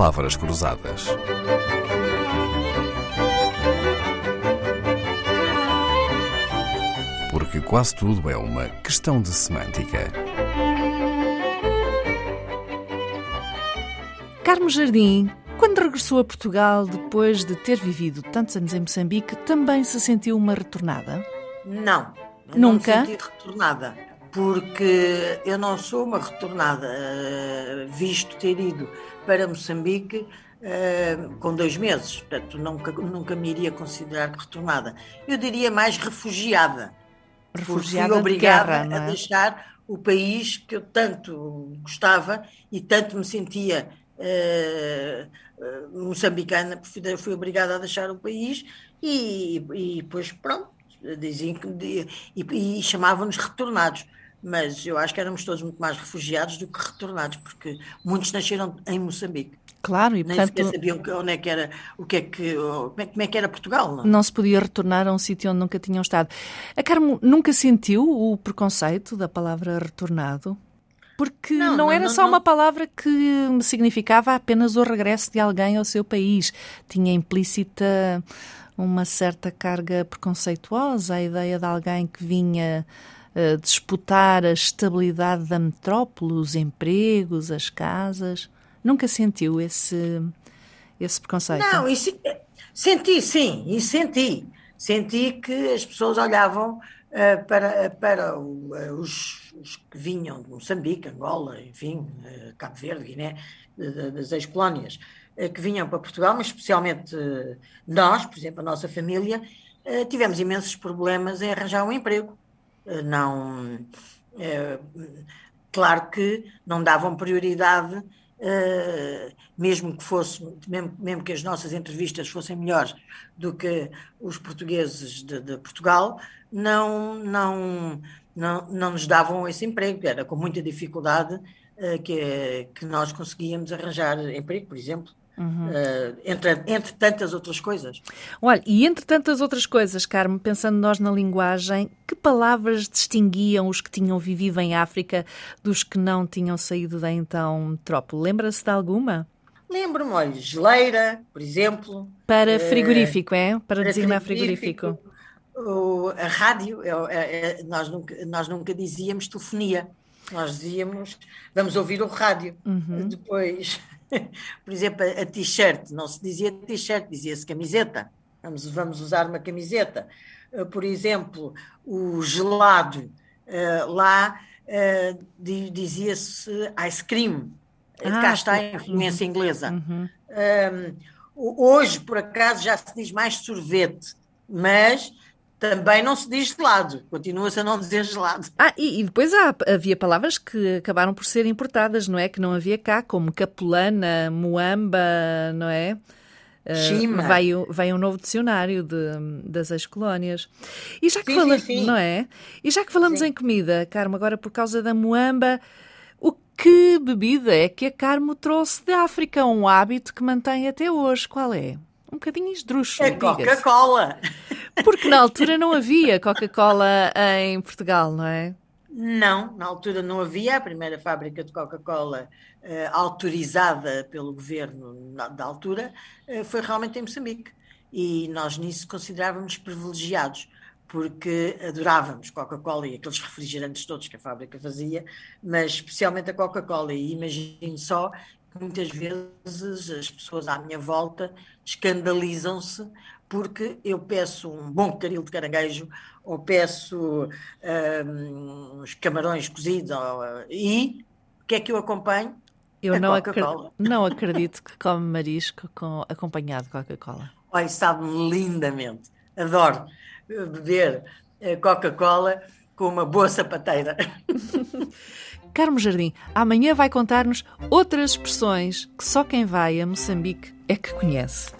Palavras Cruzadas. Porque quase tudo é uma questão de semântica. Carmo Jardim, quando regressou a Portugal depois de ter vivido tantos anos em Moçambique, também se sentiu uma retornada? Não. Nunca? Não me senti retornada. Porque eu não sou uma retornada, eh, visto ter ido para Moçambique eh, com dois meses. Portanto, nunca, nunca me iria considerar retornada. Eu diria mais refugiada. porque Refugiada fui de obrigada guerra, não a é? deixar o país que eu tanto gostava e tanto me sentia eh, moçambicana, fui, obrigada a deixar o país e, e depois pronto, diziam que e, e chamavam-nos retornados. Mas eu acho que éramos todos muito mais refugiados do que retornados, porque muitos nasceram em Moçambique. Claro, e Nem portanto sequer sabiam que- onde é que era, o que é que, como é, como é que era Portugal. Não? não se podia retornar a um sítio onde nunca tinham estado. A Carmo nunca sentiu o preconceito da palavra retornado? Porque não, Não, não, era só uma palavra que significava apenas o regresso de alguém ao seu país. Tinha implícita uma certa carga preconceituosa, a ideia de alguém que vinha disputar a estabilidade da metrópole, os empregos, as casas. Nunca sentiu esse, esse preconceito? Não, se- senti, sim, e senti. Senti que as pessoas olhavam eh, para, para eh, os, os que vinham de Moçambique, Angola, enfim, eh, Cabo Verde, Guiné, das ex-colónias, que vinham para Portugal, mas especialmente nós, por exemplo, a nossa família, tivemos imensos problemas em arranjar um emprego. Não, eh, claro que não davam prioridade, eh, mesmo que fosse, mesmo, mesmo que as nossas entrevistas fossem melhores do que os portugueses de, de Portugal, não, não, não, não nos davam esse emprego. Era com muita dificuldade eh, que, que nós conseguíamos arranjar emprego, por exemplo, eh, entre, entre tantas outras coisas. Olha, e entre tantas outras coisas, Carmo, pensando nós na linguagem, que palavras distinguiam os que tinham vivido em África dos que não tinham saído da então metrópole? Lembra-se de alguma? Lembro-me, olha, geleira, por exemplo. Para Eh, frigorífico, é? Para para designar frigorífico. O- a rádio, é- é- é- nós, nunca, nós nunca dizíamos telefonia, nós dizíamos vamos ouvir o rádio. Uhum. Depois, por exemplo, a, t-shirt, não se dizia t-shirt, dizia-se camiseta. Vamos, vamos usar uma camiseta. Eh, Por exemplo, o gelado, eh, lá eh, di- dizia-se ice cream. Ah, Cá está a influência inglesa. Um, hoje, por acaso, já se diz mais sorvete, mas também não se diz gelado. Continua-se a não dizer gelado. Ah, e, e depois há- havia palavras que acabaram por ser importadas, não é? Que não havia cá, como capulana, muamba, não é? Uh, Chima. veio, veio um novo dicionário de- das ex-colónias. E já que Sim, fala- sim, sim. não é? E já que falamos em comida, Carmo, agora por causa da muamba, o que bebida é que a Carmo trouxe da África? Um hábito que mantém até hoje. Qual é? Um bocadinho esdrúxulo, A. Coca-Cola. Porque na altura não havia Coca-Cola em Portugal, não é? Não, na altura não havia. A primeira fábrica de Coca-Cola eh, autorizada pelo governo na- da altura eh, foi realmente em Moçambique. E nós nisso considerávamos privilegiados, porque adorávamos Coca-Cola e aqueles refrigerantes todos que a fábrica fazia, mas especialmente a Coca-Cola. E imagino só que muitas vezes as pessoas à minha volta escandalizam-se porque eu peço um bom caril de caranguejo ou peço hum, uns camarões cozidos e o que é que eu acompanho? Eu não, acre- não acredito que come marisco com, acompanhado de Coca-Cola. Olha, sabe-me lindamente. Adoro eh, beber eh, Coca-Cola com uma boa sapateira. Carmo Jardim, amanhã vai contar-nos outras expressões que só quem vai a Moçambique é que conhece.